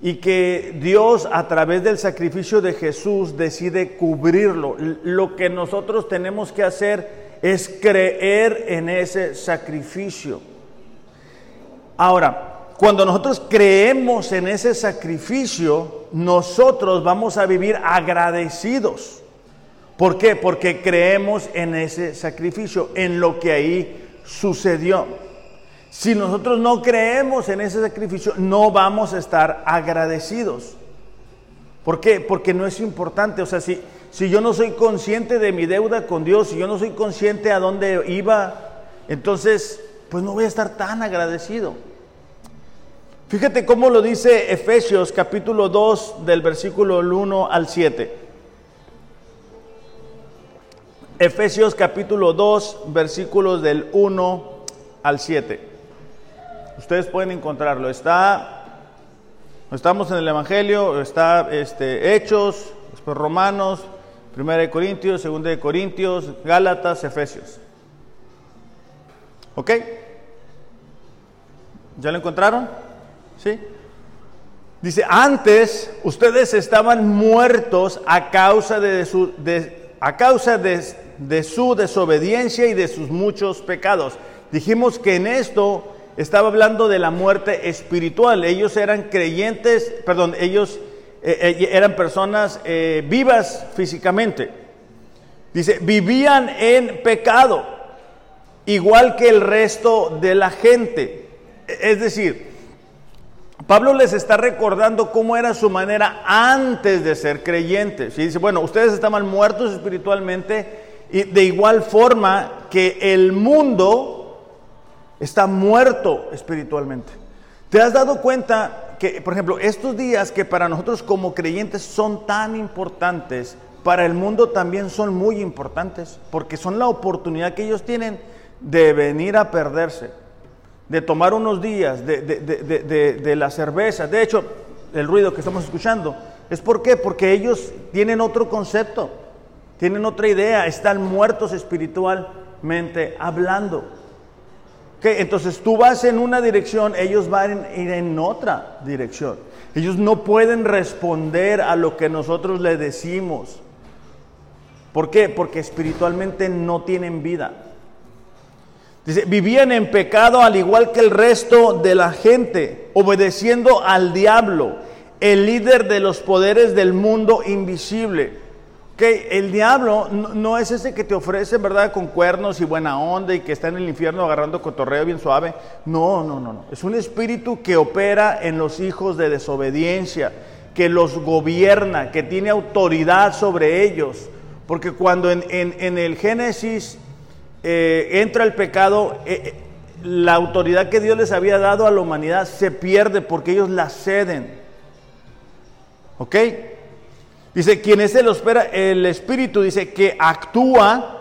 y que Dios a través del sacrificio de Jesús decide cubrirlo. Lo que nosotros tenemos que hacer es creer en ese sacrificio. Ahora, cuando nosotros creemos en ese sacrificio, nosotros vamos a vivir agradecidos. ¿Por qué? Porque creemos en ese sacrificio, en lo que ahí sucedió. Si nosotros no creemos en ese sacrificio, no vamos a estar agradecidos. ¿Por qué? Porque no es importante. O sea, si, si yo no soy consciente de mi deuda con Dios, si yo no soy consciente a dónde iba, entonces, pues no voy a estar tan agradecido. Fíjate cómo lo dice Efesios capítulo 2 del versículo 1 al 7. Efesios capítulo 2 versículos del 1 al 7. Ustedes pueden encontrarlo. Está, estamos en el Evangelio, está este, Hechos, después Romanos, Primera de Corintios, Segunda de Corintios, Gálatas, Efesios. ¿Ok? ¿Ya lo encontraron? ¿Sí? Dice, antes ustedes estaban muertos a causa de su, a causa de su desobediencia y de sus muchos pecados. Dijimos que en esto estaba hablando de la muerte espiritual. Ellos eran creyentes, perdón, ellos eh, eh, eran personas eh, vivas físicamente. Dice, vivían en pecado, igual que el resto de la gente. Es decir, Pablo les está recordando cómo era su manera antes de ser creyentes. Y dice, bueno, ustedes estaban muertos espiritualmente y de igual forma que el mundo está muerto espiritualmente. ¿Te has dado cuenta que, por ejemplo, estos días que para nosotros como creyentes son tan importantes, para el mundo también son muy importantes, porque son la oportunidad que ellos tienen de venir a perderse, de tomar unos días, de, de la cerveza. De hecho, el ruido que estamos escuchando, ¿es por qué? Porque ellos tienen otro concepto, tienen otra idea, están muertos espiritualmente hablando. Entonces tú vas en una dirección, ellos van a ir en otra dirección. Ellos no pueden responder a lo que nosotros les decimos. ¿Por qué? Porque espiritualmente no tienen vida. Dice, vivían en pecado al igual que el resto de la gente, obedeciendo al diablo, el líder de los poderes del mundo invisible el diablo no, es ese que te ofrece, ¿verdad? Con cuernos y buena onda y que está en el infierno agarrando cotorreo bien suave. No, no, no, no. Es un espíritu que opera en los hijos de desobediencia, que los gobierna, que tiene autoridad sobre ellos. Porque cuando en, el Génesis eh, entra el pecado, eh, eh, la autoridad que Dios les había dado a la humanidad se pierde porque ellos la ceden. ¿Ok? Dice, quien es el, el Espíritu, dice, que actúa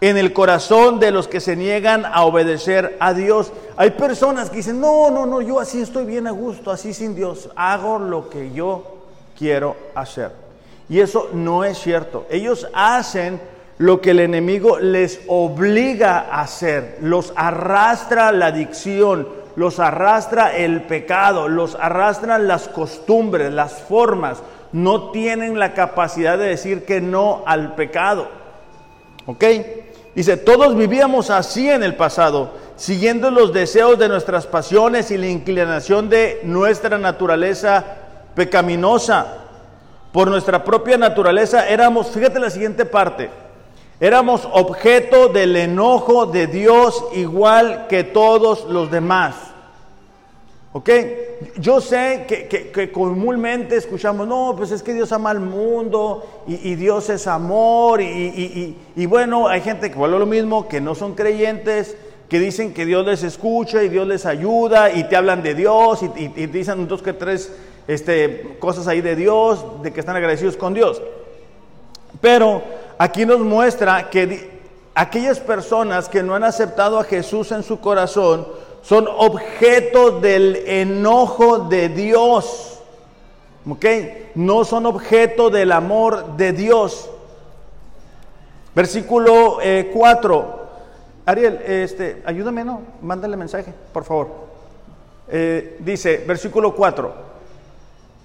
en el corazón de los que se niegan a obedecer a Dios. Hay personas que dicen, no, no, no, yo así estoy bien a gusto, así sin Dios, hago lo que yo quiero hacer. Y eso no es cierto. Ellos hacen lo que el enemigo les obliga a hacer, los arrastra la adicción, los arrastra el pecado, los arrastran las costumbres, las formas, no tienen la capacidad de decir que no al pecado. ¿Ok? Dice, todos vivíamos así en el pasado, siguiendo los deseos de nuestras pasiones y la inclinación de nuestra naturaleza pecaminosa. Por nuestra propia naturaleza éramos, fíjate la siguiente parte, éramos objeto del enojo de Dios igual que todos los demás. ¿Ok? Yo sé que, comúnmente escuchamos, no, pues es que Dios ama al mundo y, Dios es amor y, bueno, hay gente que vuelve lo mismo, que no son creyentes, que dicen que Dios les escucha y Dios les ayuda y te hablan de Dios y, dicen dos que tres este, cosas ahí de Dios, de que están agradecidos con Dios. Pero aquí nos muestra que aquellas personas que no han aceptado a Jesús en su corazón, son objeto del enojo de Dios. ¿Ok? No son objeto del amor de Dios. Versículo 4. Eh, Ariel, este, ayúdame, ¿no? Mándale mensaje, por favor. Eh, dice, versículo 4.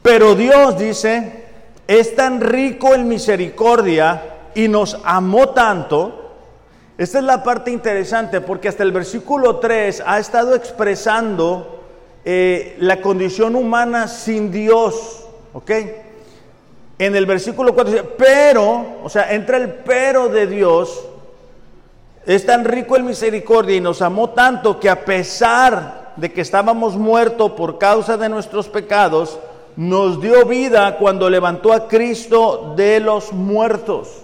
Pero Dios dice, es tan rico en misericordia y nos amó tanto esta es la parte interesante porque hasta el versículo 3 ha estado expresando eh, la condición humana sin Dios. ¿Ok? En el versículo 4 dice, pero, o sea, entra el pero de Dios, es tan rico en misericordia y nos amó tanto que a pesar de que estábamos muertos por causa de nuestros pecados, nos dio vida cuando levantó a Cristo de los muertos.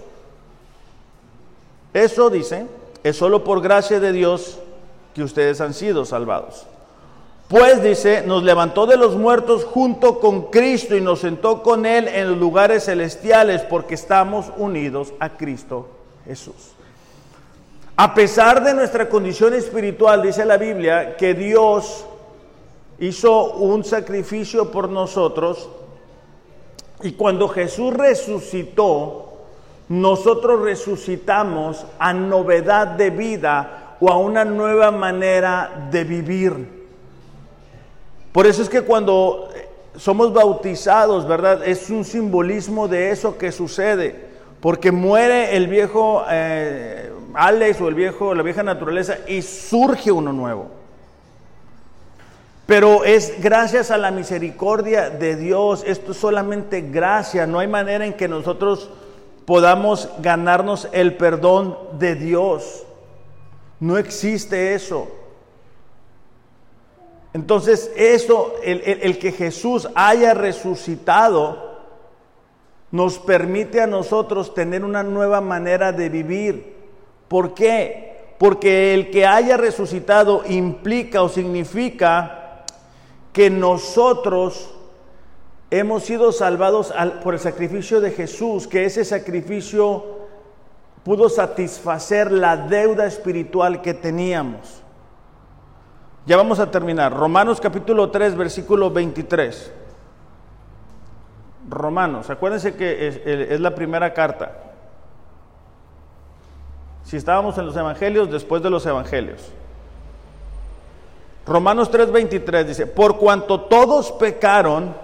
Eso dice, es solo por gracia de Dios que ustedes han sido salvados. Pues dice, nos levantó de los muertos junto con Cristo y nos sentó con Él en los lugares celestiales porque estamos unidos a Cristo Jesús. A pesar de nuestra condición espiritual, dice la Biblia, que Dios hizo un sacrificio por nosotros y cuando Jesús resucitó, nosotros resucitamos a novedad de vida o a una nueva manera de vivir. Por eso es que cuando somos bautizados, ¿verdad? Es un simbolismo de eso que sucede, porque muere el viejo eh, Alex o el viejo, la vieja naturaleza y surge uno nuevo. Pero es gracias a la misericordia de Dios, esto es solamente gracia, no hay manera en que nosotros podamos ganarnos el perdón de Dios. No existe eso. Entonces, eso, el, que Jesús haya resucitado, nos permite a nosotros tener una nueva manera de vivir. ¿Por qué? Porque el que haya resucitado implica o significa que nosotros hemos sido salvados por el sacrificio de Jesús, que ese sacrificio pudo satisfacer la deuda espiritual que teníamos. Ya vamos a terminar. Romanos capítulo 3, versículo 23. Romanos, acuérdense que es, es la primera carta. Si estábamos en los evangelios, después de los evangelios. Romanos 3:23 dice, por cuanto todos pecaron,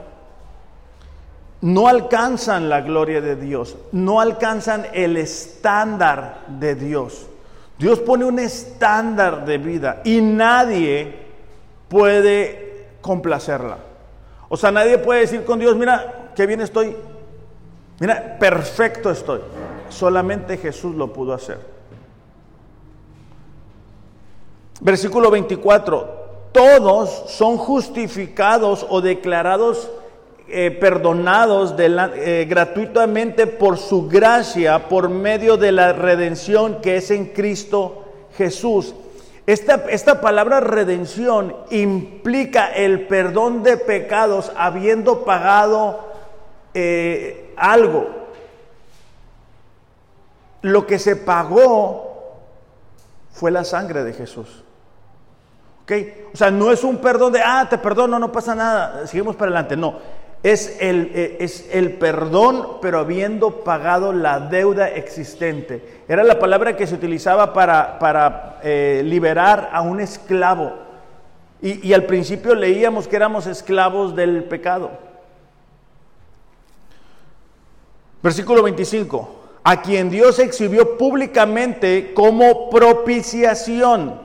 no alcanzan la gloria de Dios, no alcanzan el estándar de Dios. Dios pone un estándar de vida y nadie puede complacerla. O sea, nadie puede decir con Dios, mira, qué bien estoy, mira, perfecto estoy. Solamente Jesús lo pudo hacer. Versículo 24, todos son justificados o declarados eh, perdonados eh, gratuitamente por su gracia, por medio de la redención que es en Cristo Jesús. Esta, esta palabra redención implica el perdón de pecados habiendo pagado eh, algo. Lo que se pagó fue la sangre de Jesús. O sea, no es un perdón de, ah, te perdono, no pasa nada, seguimos para adelante. No, es el, eh, es el perdón, pero habiendo pagado la deuda existente. Era la palabra que se utilizaba para, para eh, liberar a un esclavo. Y, y al principio leíamos que éramos esclavos del pecado. Versículo 25. A quien Dios exhibió públicamente como propiciación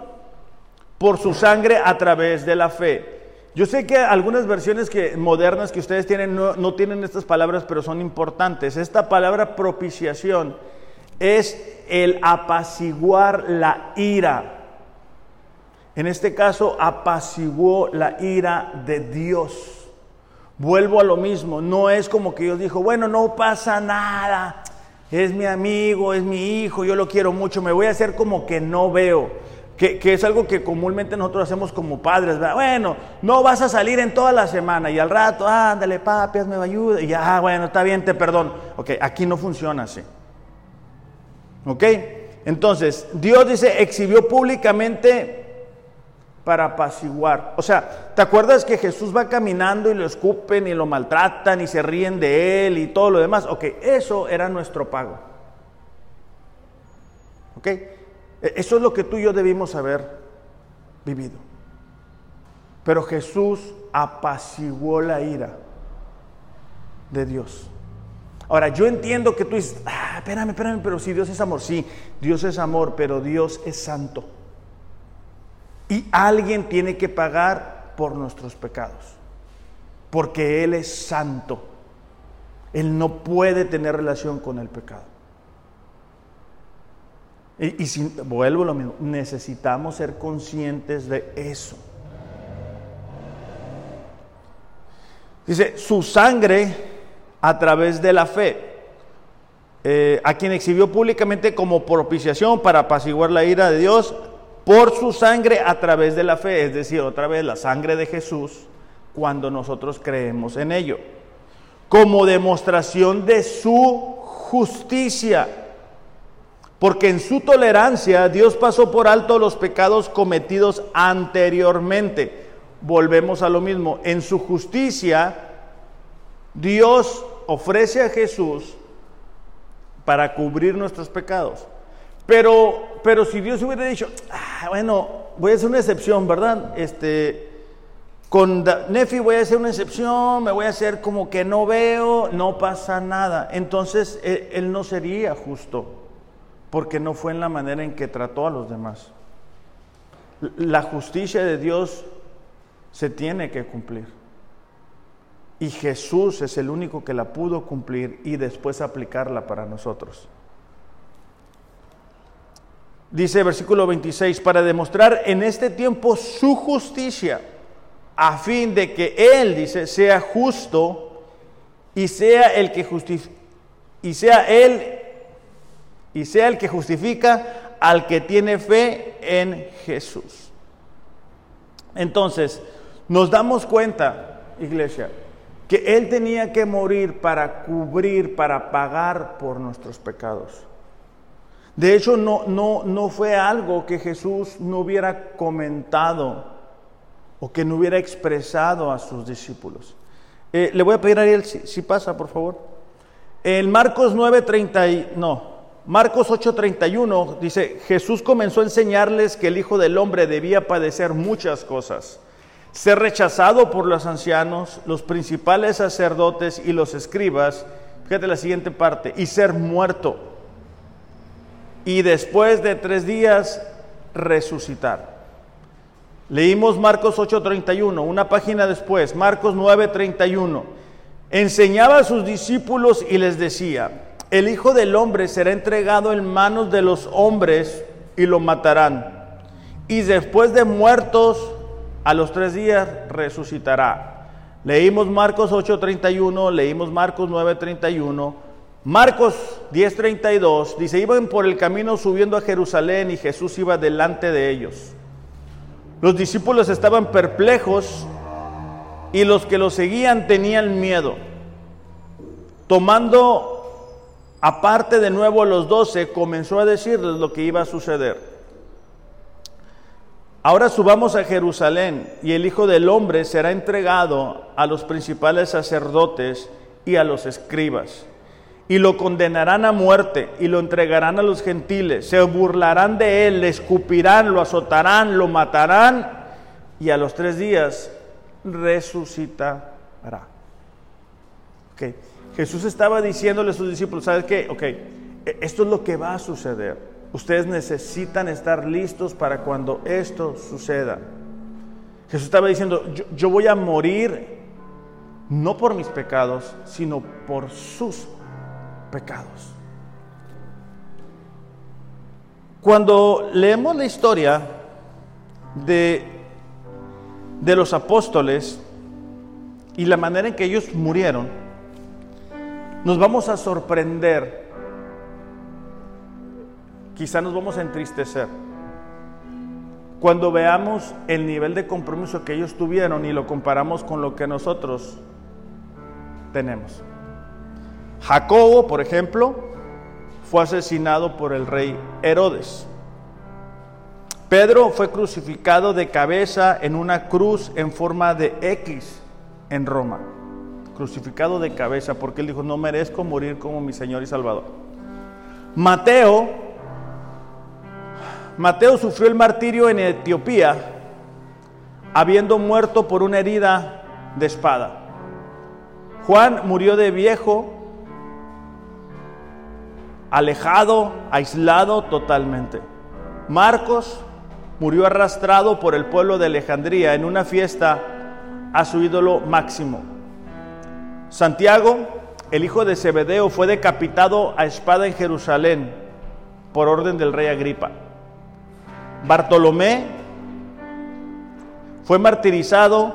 por su sangre a través de la fe. Yo sé que algunas versiones que, modernas que ustedes tienen no, tienen estas palabras, pero son importantes. Esta palabra propiciación es el apaciguar la ira. En este caso, apaciguó la ira de Dios. Vuelvo a lo mismo, no es como que Dios dijo, bueno, no pasa nada, es mi amigo, es mi hijo, yo lo quiero mucho, me voy a hacer como que no veo que, es algo que comúnmente nosotros hacemos como padres, Bueno, no vas a salir en toda la semana y al rato, ándale, papi, hazme ayuda, y ya, ah, bueno, está bien, te perdono. Ok, aquí no funciona así. ¿Ok? Entonces, Dios dice, exhibió públicamente para apaciguar. O sea, ¿te acuerdas que Jesús va caminando y lo escupen y lo maltratan y se ríen de él y todo lo demás? Ok, eso era nuestro pago. ¿Ok? E, eso es lo que tú y yo debimos haber vivido. Pero Jesús apaciguó la ira de Dios. Ahora, yo entiendo que tú dices, ah, espérame, espérame, pero si Dios es amor, sí, Dios es amor, pero Dios es santo. Y alguien tiene que pagar por nuestros pecados, porque Él es santo. Él no puede tener relación con el pecado. Y, si, vuelvo a lo mismo, necesitamos ser conscientes de eso. Dice, su sangre a través de la fe, eh, a quien exhibió públicamente como propiciación para apaciguar la ira de Dios, por su sangre a través de la fe, es decir, otra vez la sangre de Jesús, cuando nosotros creemos en ello, como demostración de su justicia porque en su tolerancia Dios pasó por alto los pecados cometidos anteriormente. Volvemos a lo mismo, en su justicia Dios ofrece a Jesús para cubrir nuestros pecados. Pero, pero si Dios hubiera dicho, ah, bueno, voy a hacer una excepción, ¿verdad? Este, con Nefi voy a hacer una excepción, me voy a hacer como que no veo, no pasa nada. Entonces él, él no sería justo porque no fue en la manera en que trató a los demás. La justicia de Dios se tiene que cumplir. Y Jesús es el único que la pudo cumplir y después aplicarla para nosotros. Dice versículo 26, para demostrar en este tiempo su justicia, a fin de que Él, dice, sea justo y sea el que justifique, y sea Él y sea el que justifica al que tiene fe en Jesús. Entonces, nos damos cuenta, iglesia, que Él tenía que morir para cubrir, para pagar por nuestros pecados. De hecho, no, no, no fue algo que Jesús no hubiera comentado o que no hubiera expresado a sus discípulos. Eh, le voy a pedir a Ariel si, pasa, por favor. En Marcos 9:30, no, Marcos 8:31 dice, Jesús comenzó a enseñarles que el Hijo del Hombre debía padecer muchas cosas, ser rechazado por los ancianos, los principales sacerdotes y los escribas, fíjate la siguiente parte, y ser muerto y después de tres días resucitar. Leímos Marcos 8:31, una página después, Marcos 9:31. Enseñaba a sus discípulos y les decía, el Hijo del Hombre será entregado en manos de los hombres y lo matarán. Y después de muertos, a los tres días resucitará. Leímos Marcos 8:31, leímos Marcos 9:31. Marcos 10:32 dice, iban por el camino subiendo a Jerusalén y Jesús iba delante de ellos. Los discípulos estaban perplejos y los que lo seguían tenían miedo. Tomando aparte de nuevo los doce, comenzó a decirles lo que iba a suceder. Ahora subamos a Jerusalén y el Hijo del Hombre será entregado a los principales sacerdotes y a los escribas y lo condenarán a muerte y lo entregarán a los gentiles. Se burlarán de él, le escupirán, lo azotarán, lo matarán y a los tres días resucitará. Okay. Jesús estaba diciéndole a sus discípulos, ¿sabes qué? Ok, e-, esto es lo que va a suceder. Ustedes necesitan estar listos para cuando esto suceda. Jesús estaba diciendo, yo, yo voy a morir no por mis pecados, sino por sus pecados. Cuando leemos la historia de, de los apóstoles y la manera en que ellos murieron, nos vamos a sorprender, quizá nos vamos a entristecer, cuando veamos el nivel de compromiso que ellos tuvieron y lo comparamos con lo que nosotros tenemos. Jacobo, por ejemplo, fue asesinado por el rey Herodes. Pedro fue crucificado de cabeza en una cruz en forma de X en Roma. Crucificado de cabeza porque él dijo, no merezco morir como mi Señor y Salvador. Mateo, Mateo sufrió el martirio en Etiopía, habiendo muerto por una herida de espada. Juan murió de viejo alejado, aislado totalmente. Marcos murió arrastrado por el pueblo de Alejandría en una fiesta a su ídolo máximo. Santiago, el hijo de Zebedeo, fue decapitado a espada en Jerusalén por orden del rey Agripa. Bartolomé fue martirizado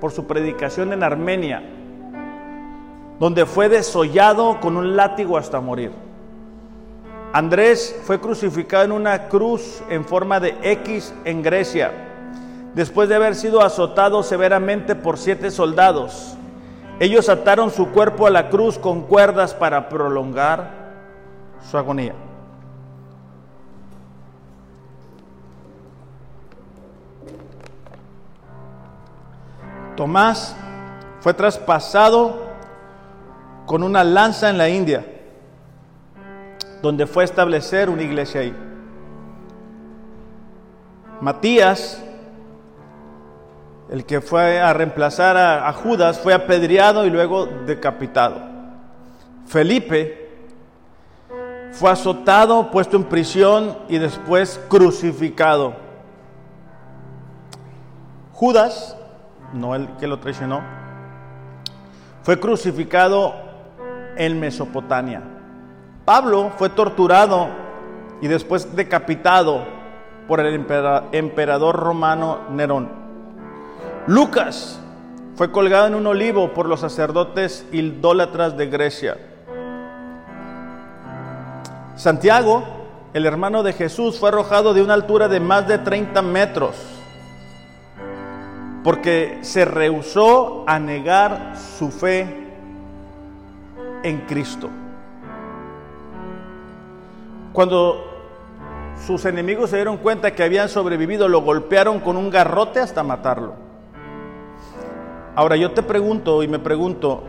por su predicación en Armenia, donde fue desollado con un látigo hasta morir. Andrés fue crucificado en una cruz en forma de X en Grecia, después de haber sido azotado severamente por siete soldados. Ellos ataron su cuerpo a la cruz con cuerdas para prolongar su agonía. Tomás fue traspasado con una lanza en la India donde fue a establecer una iglesia ahí. Matías, el que fue a reemplazar a, Judas, fue apedreado y luego decapitado. Felipe fue azotado, puesto en prisión y después crucificado. Judas, no el que lo traicionó, fue crucificado en Mesopotamia. Pablo fue torturado y después decapitado por el emperador romano Nerón. Lucas fue colgado en un olivo por los sacerdotes idólatras de Grecia. Santiago, el hermano de Jesús, fue arrojado de una altura de más de 30 metros. porque se rehusó a negar su fe en Cristo. Cuando sus enemigos se dieron cuenta que habían sobrevivido, lo golpearon con un garrote hasta matarlo. Ahora yo te pregunto y me pregunto,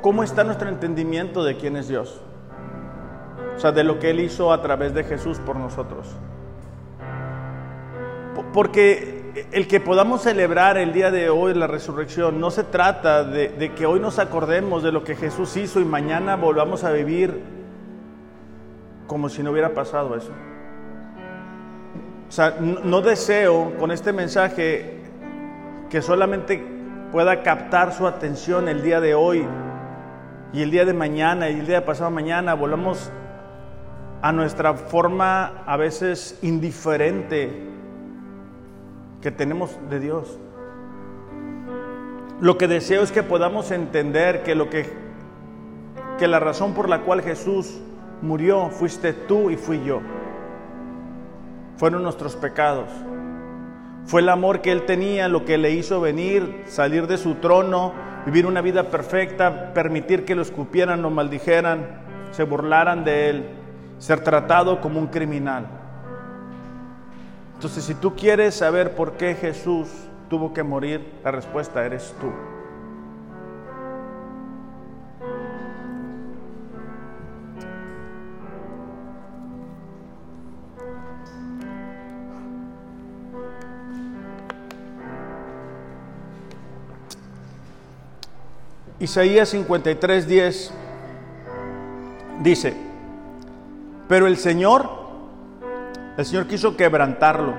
¿cómo está nuestro entendimiento de quién es Dios? O sea, de lo que Él hizo a través de Jesús por nosotros. Porque el que podamos celebrar el día de hoy la resurrección no se trata de, que hoy nos acordemos de lo que Jesús hizo y mañana volvamos a vivir como si no hubiera pasado eso. O sea, no deseo con este mensaje que solamente pueda captar su atención el día de hoy y el día de mañana y el día de pasado mañana volvamos a nuestra forma a veces indiferente que tenemos de Dios. Lo que deseo es que podamos entender que lo que que la razón por la cual Jesús murió fuiste tú y fui yo. Fueron nuestros pecados. Fue el amor que Él tenía lo que le hizo venir, salir de su trono, vivir una vida perfecta, permitir que lo escupieran, lo maldijeran, se burlaran de Él, ser tratado como un criminal. Entonces, si tú quieres saber por qué Jesús tuvo que morir, la respuesta eres tú. Isaías 53, 10 dice, pero el Señor, el Señor quiso quebrantarlo,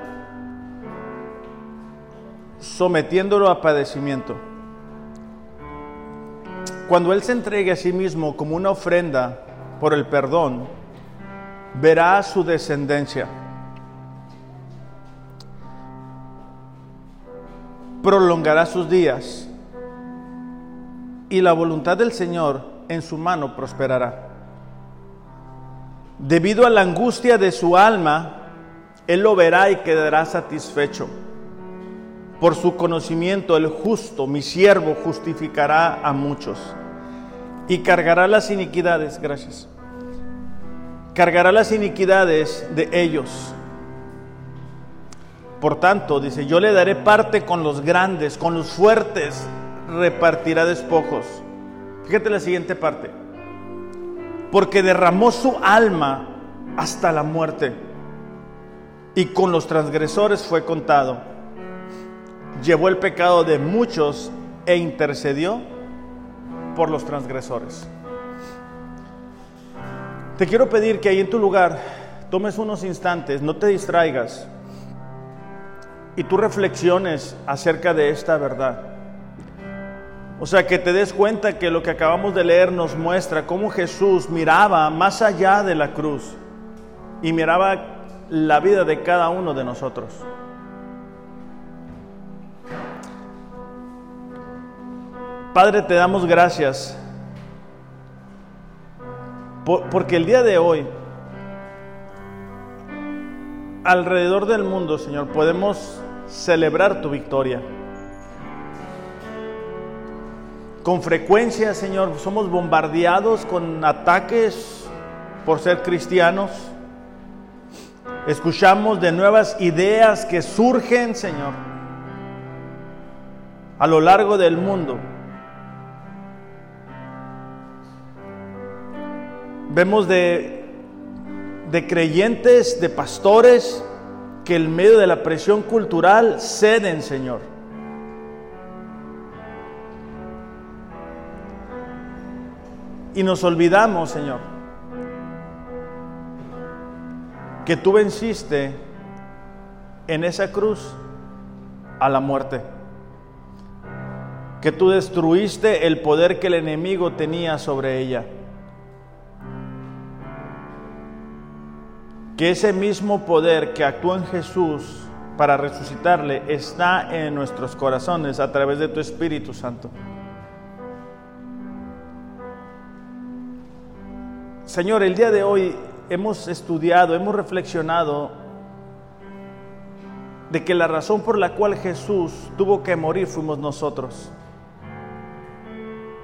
sometiéndolo a padecimiento. Cuando Él se entregue a sí mismo como una ofrenda por el perdón, verá su descendencia. Prolongará sus días y la voluntad del Señor en su mano prosperará. Debido a la angustia de su alma, Él lo verá y quedará satisfecho. Por su conocimiento, el justo, mi siervo, justificará a muchos y cargará las iniquidades, gracias. Cargará las iniquidades de ellos. Por tanto, dice, yo le daré parte con los grandes, con los fuertes, repartirá despojos. Fíjate la siguiente parte. Porque derramó su alma hasta la muerte y con los transgresores fue contado. Llevó el pecado de muchos e intercedió por los transgresores. Te quiero pedir que ahí en tu lugar tomes unos instantes, no te distraigas y tú reflexiones acerca de esta verdad. O sea, que te des cuenta que lo que acabamos de leer nos muestra cómo Jesús miraba más allá de la cruz y miraba la vida de cada uno de nosotros. Padre, te damos gracias porque el día de hoy, alrededor del mundo, Señor, podemos celebrar tu victoria. Con frecuencia, Señor, somos bombardeados con ataques por ser cristianos. Escuchamos de nuevas ideas que surgen, Señor, a lo largo del mundo. Vemos de, de creyentes, de pastores, que en medio de la presión cultural ceden, Señor Y nos olvidamos, Señor, que tú venciste en esa cruz a la muerte. Que tú destruiste el poder que el enemigo tenía sobre ella. Que ese mismo poder que actuó en Jesús para resucitarle está en nuestros corazones a través de tu Espíritu Santo. Señor, el día de hoy hemos estudiado, hemos reflexionado de que la razón por la cual Jesús tuvo que morir fuimos nosotros.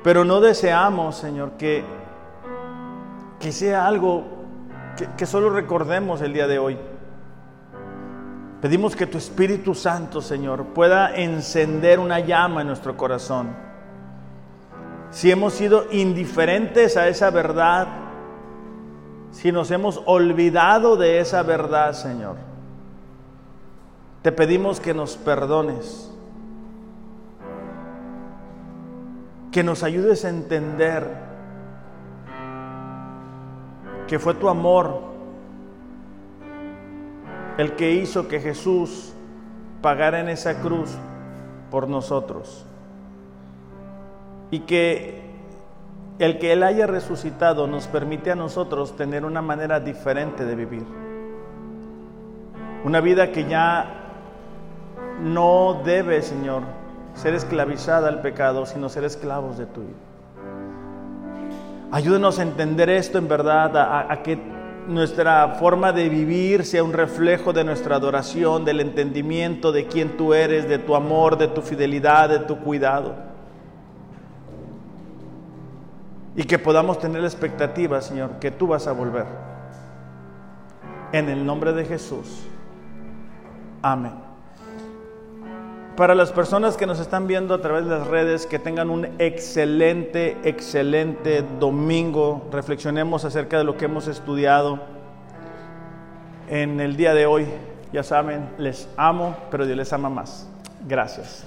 Pero no deseamos, Señor, que, que sea algo que, que solo recordemos el día de hoy. Pedimos que tu Espíritu Santo, Señor, pueda encender una llama en nuestro corazón. Si hemos sido indiferentes a esa verdad, si nos hemos olvidado de esa verdad, Señor, te pedimos que nos perdones, que nos ayudes a entender que fue tu amor el que hizo que Jesús pagara en esa cruz por nosotros. Y que el que Él haya resucitado nos permite a nosotros tener una manera diferente de vivir. Una vida que ya no debe, Señor, ser esclavizada al pecado, sino ser esclavos de tu vida. Ayúdenos a entender esto en verdad, a, a, que nuestra forma de vivir sea un reflejo de nuestra adoración, del entendimiento de quién tú eres, de tu amor, de tu fidelidad, de tu cuidado. Y que podamos tener la expectativa, Señor, que tú vas a volver. En el nombre de Jesús. Amén. Para las personas que nos están viendo a través de las redes, que tengan un excelente, excelente domingo. Reflexionemos acerca de lo que hemos estudiado en el día de hoy. Ya saben, les amo, pero Dios les ama más. Gracias.